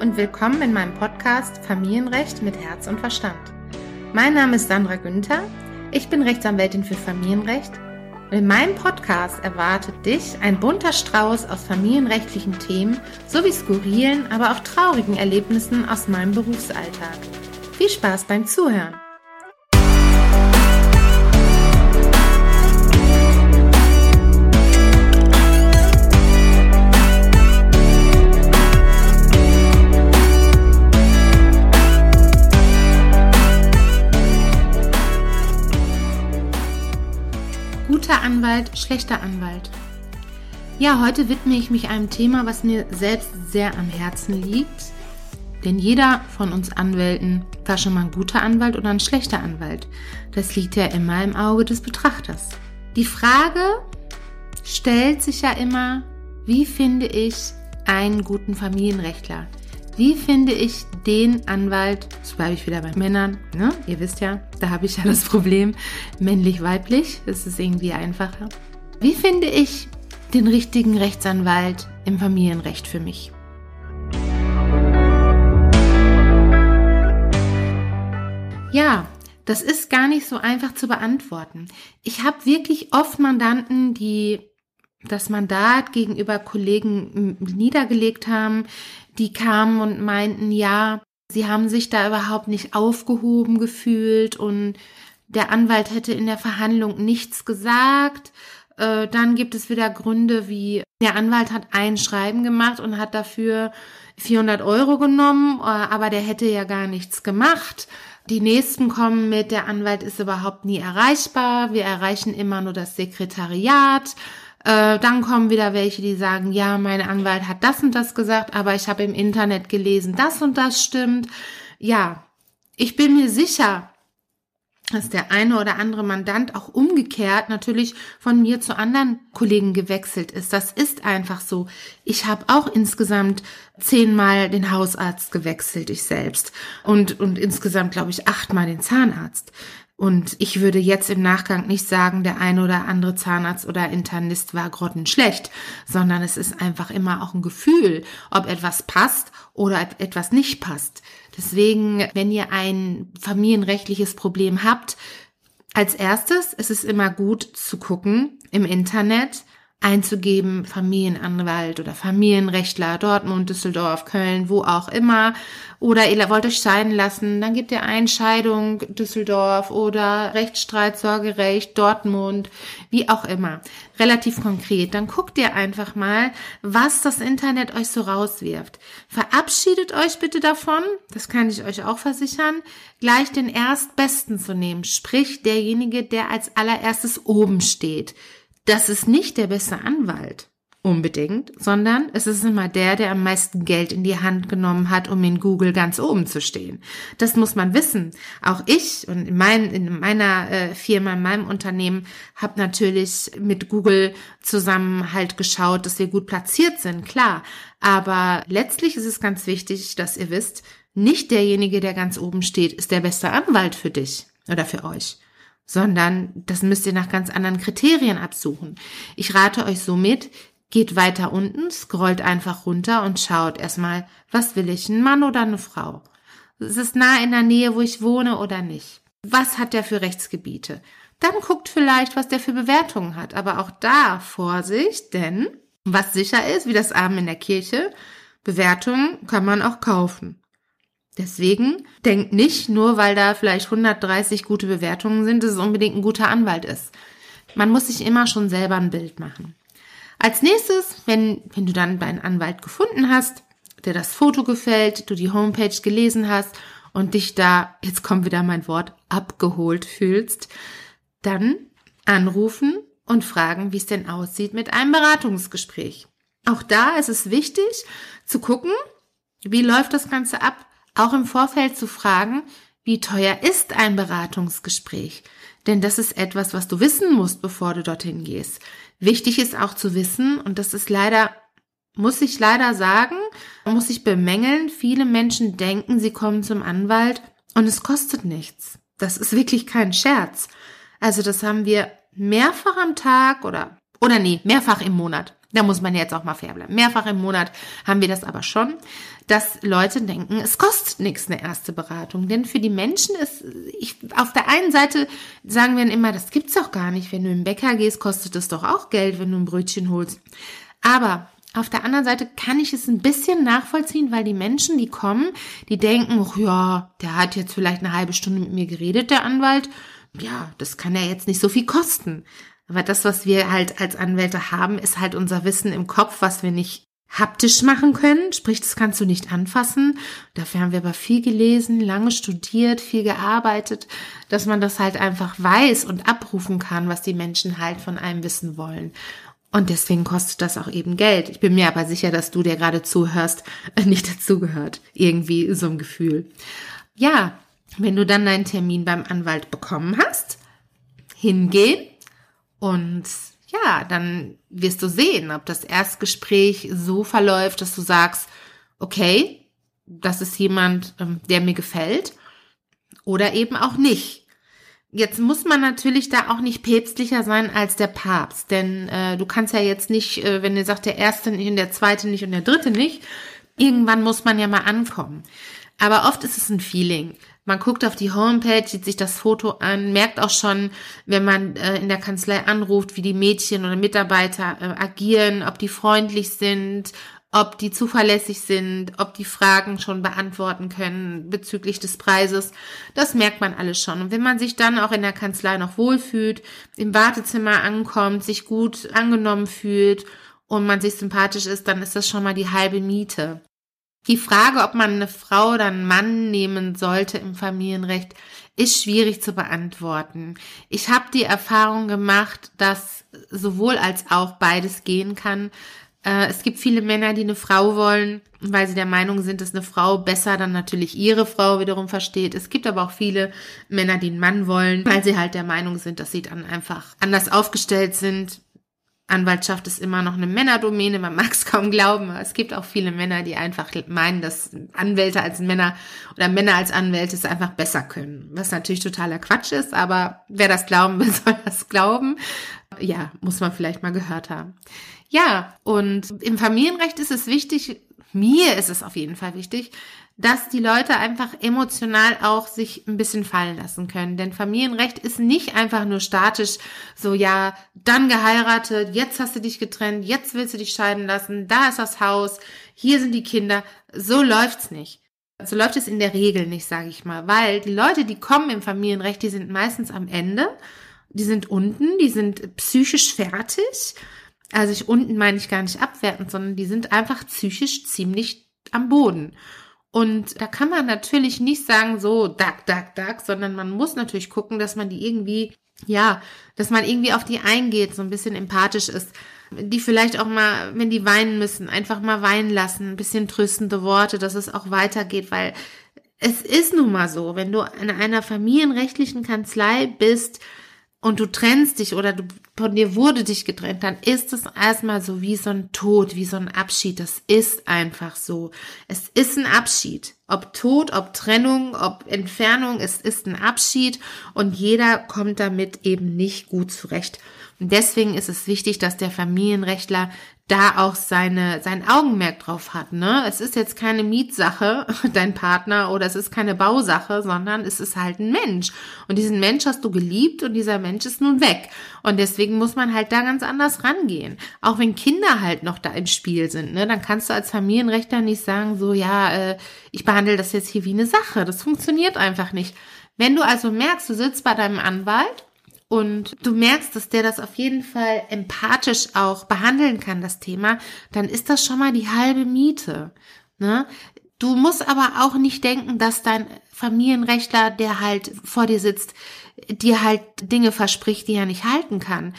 und willkommen in meinem Podcast Familienrecht mit Herz und Verstand. Mein Name ist Sandra Günther, ich bin Rechtsanwältin für Familienrecht und in meinem Podcast erwartet dich ein bunter Strauß aus familienrechtlichen Themen sowie skurrilen, aber auch traurigen Erlebnissen aus meinem Berufsalltag. Viel Spaß beim Zuhören! Anwalt, schlechter Anwalt. Ja, heute widme ich mich einem Thema, was mir selbst sehr am Herzen liegt. Denn jeder von uns Anwälten war schon mal ein guter Anwalt oder ein schlechter Anwalt. Das liegt ja immer im Auge des Betrachters. Die Frage stellt sich ja immer, wie finde ich einen guten Familienrechtler? Wie finde ich den Anwalt, so bleibe ich wieder bei Männern, ne? ihr wisst ja, da habe ich ja das Problem, männlich-weiblich, das ist irgendwie einfacher. Wie finde ich den richtigen Rechtsanwalt im Familienrecht für mich? Ja, das ist gar nicht so einfach zu beantworten. Ich habe wirklich oft Mandanten, die das Mandat gegenüber Kollegen niedergelegt haben, die kamen und meinten, ja, sie haben sich da überhaupt nicht aufgehoben gefühlt und der Anwalt hätte in der Verhandlung nichts gesagt. Äh, dann gibt es wieder Gründe wie, der Anwalt hat ein Schreiben gemacht und hat dafür 400 Euro genommen, äh, aber der hätte ja gar nichts gemacht. Die nächsten kommen mit, der Anwalt ist überhaupt nie erreichbar, wir erreichen immer nur das Sekretariat. Äh, dann kommen wieder welche, die sagen, ja, mein Anwalt hat das und das gesagt, aber ich habe im Internet gelesen, das und das stimmt. Ja, ich bin mir sicher, dass der eine oder andere Mandant auch umgekehrt natürlich von mir zu anderen Kollegen gewechselt ist. Das ist einfach so. Ich habe auch insgesamt zehnmal den Hausarzt gewechselt, ich selbst. Und, und insgesamt, glaube ich, achtmal den Zahnarzt. Und ich würde jetzt im Nachgang nicht sagen, der eine oder andere Zahnarzt oder Internist war grottenschlecht, sondern es ist einfach immer auch ein Gefühl, ob etwas passt oder etwas nicht passt. Deswegen, wenn ihr ein familienrechtliches Problem habt, als erstes ist es immer gut zu gucken im Internet, einzugeben, Familienanwalt oder Familienrechtler, Dortmund, Düsseldorf, Köln, wo auch immer. Oder ihr wollt euch scheiden lassen, dann gebt ihr Einscheidung Düsseldorf oder Rechtsstreit, Sorgerecht, Dortmund, wie auch immer. Relativ konkret. Dann guckt ihr einfach mal, was das Internet euch so rauswirft. Verabschiedet euch bitte davon, das kann ich euch auch versichern, gleich den Erstbesten zu nehmen. Sprich, derjenige, der als allererstes oben steht das ist nicht der beste Anwalt unbedingt, sondern es ist immer der, der am meisten Geld in die Hand genommen hat, um in Google ganz oben zu stehen. Das muss man wissen. Auch ich und in, mein, in meiner äh, Firma, in meinem Unternehmen, habe natürlich mit Google zusammen halt geschaut, dass wir gut platziert sind, klar. Aber letztlich ist es ganz wichtig, dass ihr wisst, nicht derjenige, der ganz oben steht, ist der beste Anwalt für dich oder für euch sondern das müsst ihr nach ganz anderen Kriterien absuchen. Ich rate euch somit, geht weiter unten, scrollt einfach runter und schaut erstmal, was will ich, ein Mann oder eine Frau? Ist es nah in der Nähe, wo ich wohne oder nicht? Was hat der für Rechtsgebiete? Dann guckt vielleicht, was der für Bewertungen hat. Aber auch da Vorsicht, denn was sicher ist, wie das Abend in der Kirche, Bewertungen kann man auch kaufen. Deswegen denkt nicht, nur weil da vielleicht 130 gute Bewertungen sind, dass es unbedingt ein guter Anwalt ist. Man muss sich immer schon selber ein Bild machen. Als nächstes, wenn, wenn du dann deinen Anwalt gefunden hast, der das Foto gefällt, du die Homepage gelesen hast und dich da, jetzt kommt wieder mein Wort, abgeholt fühlst, dann anrufen und fragen, wie es denn aussieht mit einem Beratungsgespräch. Auch da ist es wichtig zu gucken, wie läuft das Ganze ab? Auch im Vorfeld zu fragen, wie teuer ist ein Beratungsgespräch? Denn das ist etwas, was du wissen musst, bevor du dorthin gehst. Wichtig ist auch zu wissen, und das ist leider, muss ich leider sagen, muss ich bemängeln, viele Menschen denken, sie kommen zum Anwalt und es kostet nichts. Das ist wirklich kein Scherz. Also das haben wir mehrfach am Tag oder, oder nee, mehrfach im Monat. Da muss man jetzt auch mal fair bleiben. Mehrfach im Monat haben wir das aber schon, dass Leute denken, es kostet nichts eine erste Beratung. Denn für die Menschen ist, ich, auf der einen Seite sagen wir immer, das gibt's doch gar nicht. Wenn du im Bäcker gehst, kostet es doch auch Geld, wenn du ein Brötchen holst. Aber auf der anderen Seite kann ich es ein bisschen nachvollziehen, weil die Menschen, die kommen, die denken, ach ja, der hat jetzt vielleicht eine halbe Stunde mit mir geredet, der Anwalt. Ja, das kann ja jetzt nicht so viel kosten. Aber das, was wir halt als Anwälte haben, ist halt unser Wissen im Kopf, was wir nicht haptisch machen können, sprich, das kannst du nicht anfassen. Dafür haben wir aber viel gelesen, lange studiert, viel gearbeitet, dass man das halt einfach weiß und abrufen kann, was die Menschen halt von einem wissen wollen. Und deswegen kostet das auch eben Geld. Ich bin mir aber sicher, dass du, der gerade zuhörst, nicht dazugehört. Irgendwie so ein Gefühl. Ja, wenn du dann deinen Termin beim Anwalt bekommen hast, hingehen und ja, dann wirst du sehen, ob das Erstgespräch so verläuft, dass du sagst, okay, das ist jemand, ähm, der mir gefällt oder eben auch nicht. Jetzt muss man natürlich da auch nicht päpstlicher sein als der Papst, denn äh, du kannst ja jetzt nicht, äh, wenn ihr sagt, der erste nicht und der zweite nicht und der dritte nicht, irgendwann muss man ja mal ankommen. Aber oft ist es ein Feeling. Man guckt auf die Homepage, sieht sich das Foto an, merkt auch schon, wenn man äh, in der Kanzlei anruft, wie die Mädchen oder Mitarbeiter äh, agieren, ob die freundlich sind, ob die zuverlässig sind, ob die Fragen schon beantworten können bezüglich des Preises. Das merkt man alles schon. Und wenn man sich dann auch in der Kanzlei noch wohlfühlt, im Wartezimmer ankommt, sich gut angenommen fühlt und man sich sympathisch ist, dann ist das schon mal die halbe Miete. Die Frage, ob man eine Frau oder einen Mann nehmen sollte im Familienrecht, ist schwierig zu beantworten. Ich habe die Erfahrung gemacht, dass sowohl als auch beides gehen kann. Äh, es gibt viele Männer, die eine Frau wollen, weil sie der Meinung sind, dass eine Frau besser dann natürlich ihre Frau wiederum versteht. Es gibt aber auch viele Männer, die einen Mann wollen, weil sie halt der Meinung sind, dass sie dann einfach anders aufgestellt sind. Anwaltschaft ist immer noch eine Männerdomäne, man mag es kaum glauben. Es gibt auch viele Männer, die einfach meinen, dass Anwälte als Männer oder Männer als Anwälte es einfach besser können. Was natürlich totaler Quatsch ist, aber wer das glauben will, soll das glauben. Ja, muss man vielleicht mal gehört haben. Ja, und im Familienrecht ist es wichtig, mir ist es auf jeden Fall wichtig, dass die Leute einfach emotional auch sich ein bisschen fallen lassen können. Denn Familienrecht ist nicht einfach nur statisch, so ja, dann geheiratet, jetzt hast du dich getrennt, jetzt willst du dich scheiden lassen, da ist das Haus, hier sind die Kinder. So läuft's nicht. So läuft es in der Regel nicht, sage ich mal, weil die Leute, die kommen im Familienrecht, die sind meistens am Ende, die sind unten, die sind psychisch fertig also ich unten meine ich gar nicht abwertend, sondern die sind einfach psychisch ziemlich am Boden. Und da kann man natürlich nicht sagen, so, duck, duck, duck, sondern man muss natürlich gucken, dass man die irgendwie, ja, dass man irgendwie auf die eingeht, so ein bisschen empathisch ist. Die vielleicht auch mal, wenn die weinen müssen, einfach mal weinen lassen, ein bisschen tröstende Worte, dass es auch weitergeht, weil es ist nun mal so, wenn du in einer familienrechtlichen Kanzlei bist, und du trennst dich oder du, von dir wurde dich getrennt, dann ist es erstmal so wie so ein Tod, wie so ein Abschied. Das ist einfach so. Es ist ein Abschied. Ob Tod, ob Trennung, ob Entfernung, es ist ein Abschied und jeder kommt damit eben nicht gut zurecht. Und deswegen ist es wichtig, dass der Familienrechtler da auch seine, sein Augenmerk drauf hat. Ne? Es ist jetzt keine Mietsache, dein Partner, oder es ist keine Bausache, sondern es ist halt ein Mensch. Und diesen Mensch hast du geliebt und dieser Mensch ist nun weg. Und deswegen muss man halt da ganz anders rangehen. Auch wenn Kinder halt noch da im Spiel sind, ne? dann kannst du als Familienrechter nicht sagen, so ja, äh, ich behandle das jetzt hier wie eine Sache. Das funktioniert einfach nicht. Wenn du also merkst, du sitzt bei deinem Anwalt und du merkst, dass der das auf jeden Fall empathisch auch behandeln kann, das Thema, dann ist das schon mal die halbe Miete. Ne? Du musst aber auch nicht denken, dass dein Familienrechtler, der halt vor dir sitzt, dir halt Dinge verspricht, die er nicht halten kann.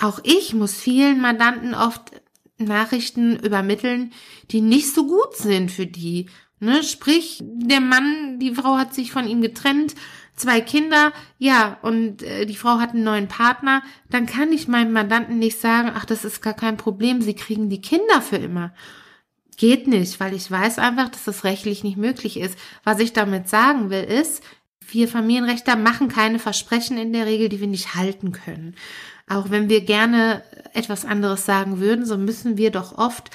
Auch ich muss vielen Mandanten oft Nachrichten übermitteln, die nicht so gut sind für die. Ne? Sprich, der Mann, die Frau hat sich von ihm getrennt zwei Kinder, ja, und äh, die Frau hat einen neuen Partner, dann kann ich meinem Mandanten nicht sagen, ach, das ist gar kein Problem, sie kriegen die Kinder für immer. Geht nicht, weil ich weiß einfach, dass das rechtlich nicht möglich ist. Was ich damit sagen will, ist, Wir Familienrechter machen keine Versprechen in der Regel, die wir nicht halten können. Auch wenn wir gerne etwas anderes sagen würden, so müssen wir doch oft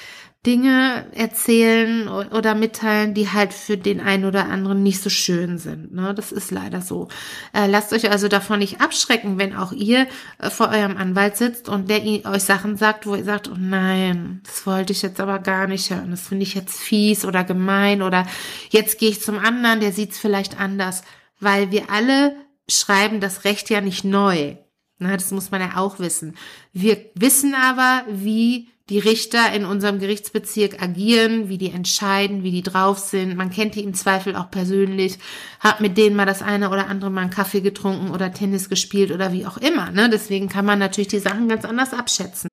Dinge erzählen oder mitteilen, die halt für den einen oder anderen nicht so schön sind. Ne? Das ist leider so. Äh, lasst euch also davon nicht abschrecken, wenn auch ihr äh, vor eurem Anwalt sitzt und der euch Sachen sagt, wo ihr sagt, oh nein, das wollte ich jetzt aber gar nicht hören. Das finde ich jetzt fies oder gemein oder jetzt gehe ich zum anderen, der sieht es vielleicht anders. Weil wir alle schreiben das Recht ja nicht neu. Na, das muss man ja auch wissen. Wir wissen aber, wie die Richter in unserem Gerichtsbezirk agieren, wie die entscheiden, wie die drauf sind. Man kennt die im Zweifel auch persönlich, hat mit denen mal das eine oder andere mal einen Kaffee getrunken oder Tennis gespielt oder wie auch immer. Ne? Deswegen kann man natürlich die Sachen ganz anders abschätzen.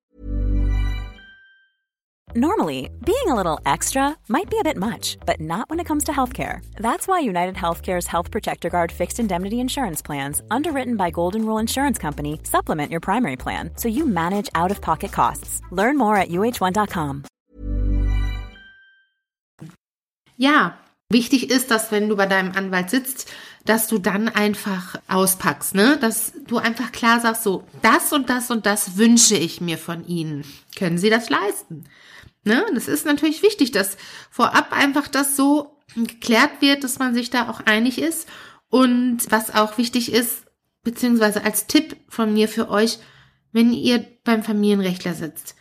Normally, being a little extra might be a bit much, but not when it comes to healthcare. That's why United Healthcare's Health Protector Guard fixed indemnity insurance plans, underwritten by Golden Rule Insurance Company, supplement your primary plan so you manage out of pocket costs. Learn more at uh1.com. Ja, wichtig ist, dass wenn du bei deinem Anwalt sitzt, dass du dann einfach auspackst, ne? Dass du einfach klar sagst, so, das und das und das wünsche ich mir von ihnen. Können sie das leisten? Ne? Das ist natürlich wichtig, dass vorab einfach das so geklärt wird, dass man sich da auch einig ist. Und was auch wichtig ist, beziehungsweise als Tipp von mir für euch, wenn ihr beim Familienrechtler sitzt,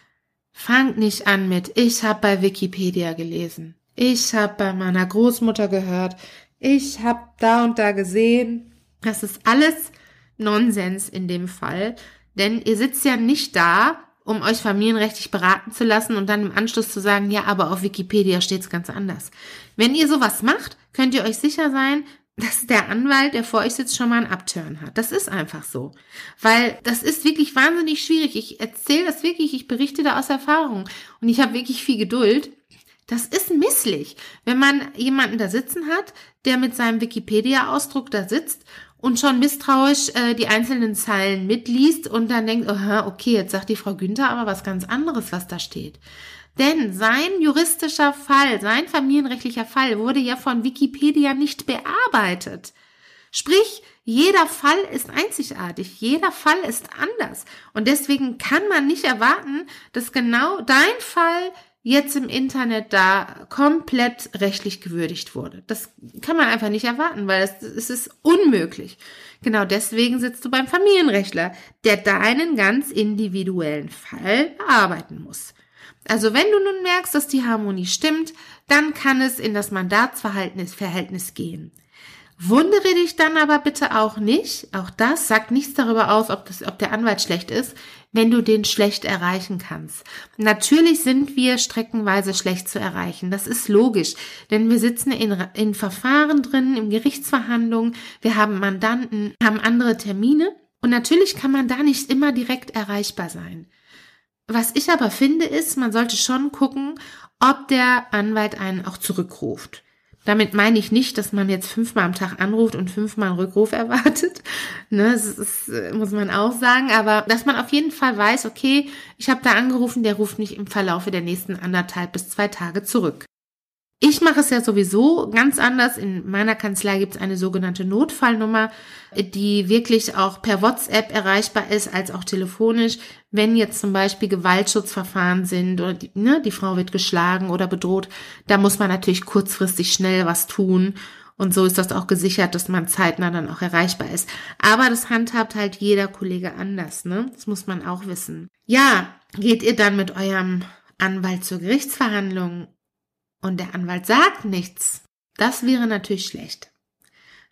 fangt nicht an mit, ich habe bei Wikipedia gelesen, ich habe bei meiner Großmutter gehört, ich habe da und da gesehen. Das ist alles Nonsens in dem Fall, denn ihr sitzt ja nicht da um euch familienrechtlich beraten zu lassen und dann im Anschluss zu sagen, ja, aber auf Wikipedia steht's ganz anders. Wenn ihr sowas macht, könnt ihr euch sicher sein, dass der Anwalt, der vor euch sitzt, schon mal einen Upturn hat. Das ist einfach so. Weil das ist wirklich wahnsinnig schwierig. Ich erzähle das wirklich, ich berichte da aus Erfahrung. Und ich habe wirklich viel Geduld. Das ist misslich, wenn man jemanden da sitzen hat, der mit seinem Wikipedia-Ausdruck da sitzt und schon misstrauisch äh, die einzelnen Zeilen mitliest und dann denkt, aha, okay, jetzt sagt die Frau Günther aber was ganz anderes, was da steht. Denn sein juristischer Fall, sein familienrechtlicher Fall wurde ja von Wikipedia nicht bearbeitet. Sprich, jeder Fall ist einzigartig, jeder Fall ist anders. Und deswegen kann man nicht erwarten, dass genau dein Fall jetzt im Internet da komplett rechtlich gewürdigt wurde. Das kann man einfach nicht erwarten, weil es, es ist unmöglich. Genau deswegen sitzt du beim Familienrechtler, der deinen ganz individuellen Fall bearbeiten muss. Also wenn du nun merkst, dass die Harmonie stimmt, dann kann es in das Mandatsverhältnis Verhältnis gehen. Wundere dich dann aber bitte auch nicht, auch das sagt nichts darüber aus, ob, das, ob der Anwalt schlecht ist, wenn du den schlecht erreichen kannst. Natürlich sind wir streckenweise schlecht zu erreichen. Das ist logisch, denn wir sitzen in, in Verfahren drin, in Gerichtsverhandlungen, wir haben Mandanten, haben andere Termine und natürlich kann man da nicht immer direkt erreichbar sein. Was ich aber finde, ist, man sollte schon gucken, ob der Anwalt einen auch zurückruft. Damit meine ich nicht, dass man jetzt fünfmal am Tag anruft und fünfmal einen Rückruf erwartet. Ne, das, ist, äh, muss man auch sagen. Aber dass man auf jeden Fall weiß, okay, ich habe da angerufen, der ruft mich im Verlaufe der nächsten anderthalb bis zwei Tage zurück. Ich mache es ja sowieso ganz anders. In meiner Kanzlei gibt es eine sogenannte Notfallnummer, die wirklich auch per WhatsApp erreichbar ist, als auch telefonisch, wenn jetzt zum Beispiel Gewaltschutzverfahren sind oder die, ne, die Frau wird geschlagen oder bedroht. Da muss man natürlich kurzfristig schnell was tun. Und so ist das auch gesichert, dass man zeitnah dann auch erreichbar ist. Aber das handhabt halt jeder Kollege anders, ne? Das muss man auch wissen. Ja, geht ihr dann mit eurem Anwalt zur Gerichtsverhandlung und der Anwalt sagt nichts, das wäre natürlich schlecht.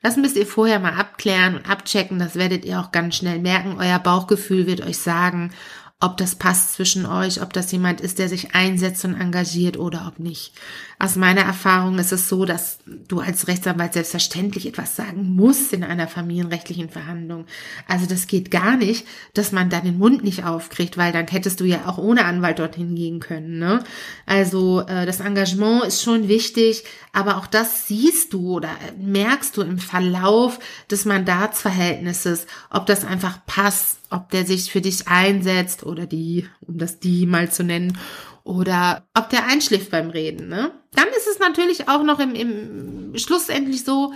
Das müsst ihr vorher mal abklären und abchecken, das werdet ihr auch ganz schnell merken. Euer Bauchgefühl wird euch sagen, ob das passt zwischen euch, ob das jemand ist, der sich einsetzt und engagiert oder ob nicht. Aus meiner Erfahrung ist es so, dass du als Rechtsanwalt selbstverständlich etwas sagen musst in einer familienrechtlichen Verhandlung. Also das geht gar nicht, dass man da den Mund nicht aufkriegt, weil dann hättest du ja auch ohne Anwalt dorthin gehen können. Ne? Also äh, das Engagement ist schon wichtig, aber auch das siehst du oder merkst du im Verlauf des Mandatsverhältnisses, ob das einfach passt ob der sich für dich einsetzt oder die, um das die mal zu nennen, oder ob der einschläft beim Reden. Ne? Dann ist es natürlich auch noch im, im schlussendlich so,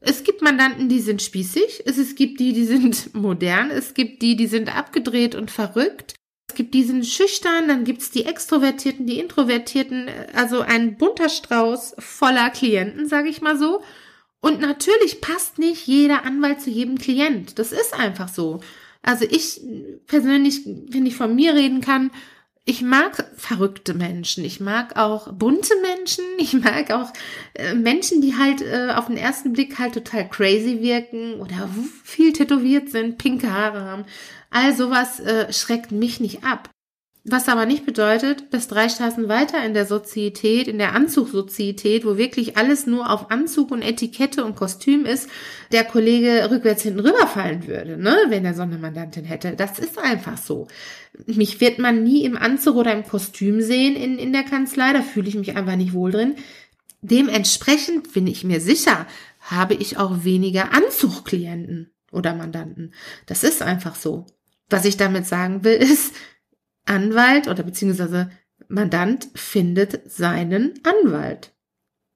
Es gibt Mandanten, die sind spießig, es gibt die, die sind modern, es gibt die, die sind abgedreht und verrückt. Es gibt die, die sind schüchtern, dann gibt's die Extrovertierten, die Introvertierten, also ein bunter Strauß voller Klienten, sage ich mal so. Und natürlich passt nicht jeder Anwalt zu jedem Klient. Das ist einfach so. Also ich persönlich, wenn ich von mir reden kann, ich mag verrückte Menschen, ich mag auch bunte Menschen, ich mag auch äh, Menschen, die halt äh, auf den ersten Blick halt total crazy wirken oder viel tätowiert sind, pinke Haare haben. All sowas äh, schreckt mich nicht ab. Was aber nicht bedeutet, dass drei Straßen weiter in der Sozietät, in der Anzugsozietät, wo wirklich alles nur auf Anzug und Etikette und Kostüm ist, der Kollege rückwärts hinten rüberfallen würde, ne, wenn er so eine Mandantin hätte. Das ist einfach so. Mich wird man nie im Anzug oder im Kostüm sehen in, in der Kanzlei, da fühle ich mich einfach nicht wohl drin. Dementsprechend bin ich mir sicher, habe ich auch weniger Anzugklienten oder Mandanten. Das ist einfach so. Was ich damit sagen will, ist, Anwalt oder beziehungsweise Mandant findet seinen Anwalt.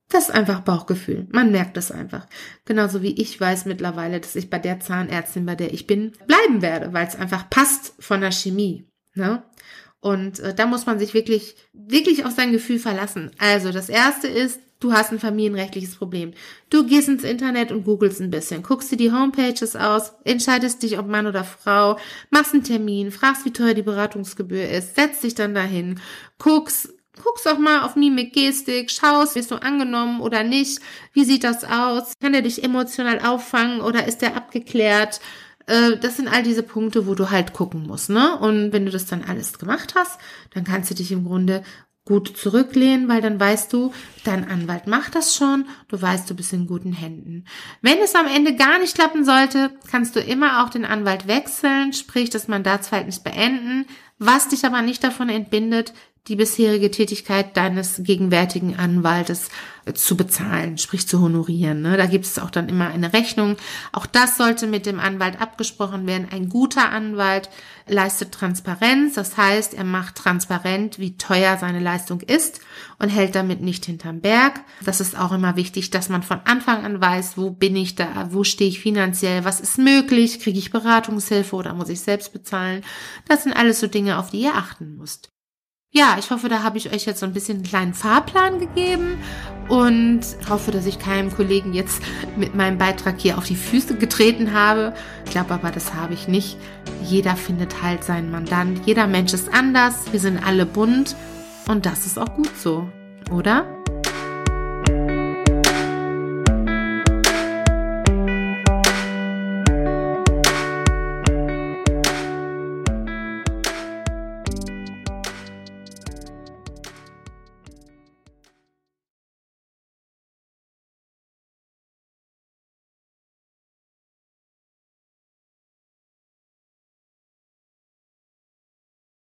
Das ist einfach Bauchgefühl. Man merkt es einfach. Genauso wie ich weiß mittlerweile, dass ich bei der Zahnärztin, bei der ich bin, bleiben werde, weil es einfach passt von der Chemie. Ne? Und äh, da muss man sich wirklich, wirklich auf sein Gefühl verlassen. Also das erste ist, Du hast ein familienrechtliches Problem. Du gehst ins Internet und googelst ein bisschen, guckst dir die Homepages aus, entscheidest dich, ob Mann oder Frau, machst einen Termin, fragst, wie teuer die Beratungsgebühr ist, setzt dich dann dahin, guckst, guckst auch mal auf Mimik, Gestik, schaust, bist du angenommen oder nicht, wie sieht das aus, kann er dich emotional auffangen oder ist er abgeklärt, äh, das sind all diese Punkte, wo du halt gucken musst, ne? Und wenn du das dann alles gemacht hast, dann kannst du dich im Grunde gut zurücklehnen, weil dann weißt du, dein Anwalt macht das schon, du weißt, du bist in guten Händen. Wenn es am Ende gar nicht klappen sollte, kannst du immer auch den Anwalt wechseln, sprich das Mandatsverhältnis beenden, was dich aber nicht davon entbindet, die bisherige Tätigkeit deines gegenwärtigen Anwaltes äh, zu bezahlen, sprich zu honorieren. Ne? Da gibt es auch dann immer eine Rechnung. Auch das sollte mit dem Anwalt abgesprochen werden. Ein guter Anwalt leistet Transparenz, das heißt, er macht transparent, wie teuer seine Leistung ist und hält damit nicht hinterm Berg. Das ist auch immer wichtig, dass man von Anfang an weiß, wo bin ich da, wo stehe ich finanziell, was ist möglich, kriege ich Beratungshilfe oder muss ich selbst bezahlen. Das sind alles so Dinge, auf die ihr achten müsst. Ja, ich hoffe, da habe ich euch jetzt so ein bisschen einen kleinen Fahrplan gegeben und hoffe, dass ich keinem Kollegen jetzt mit meinem Beitrag hier auf die Füße getreten habe. Ich glaube aber, das habe ich nicht. Jeder findet halt seinen Mandant. Jeder Mensch ist anders. Wir sind alle bunt und das ist auch gut so, oder?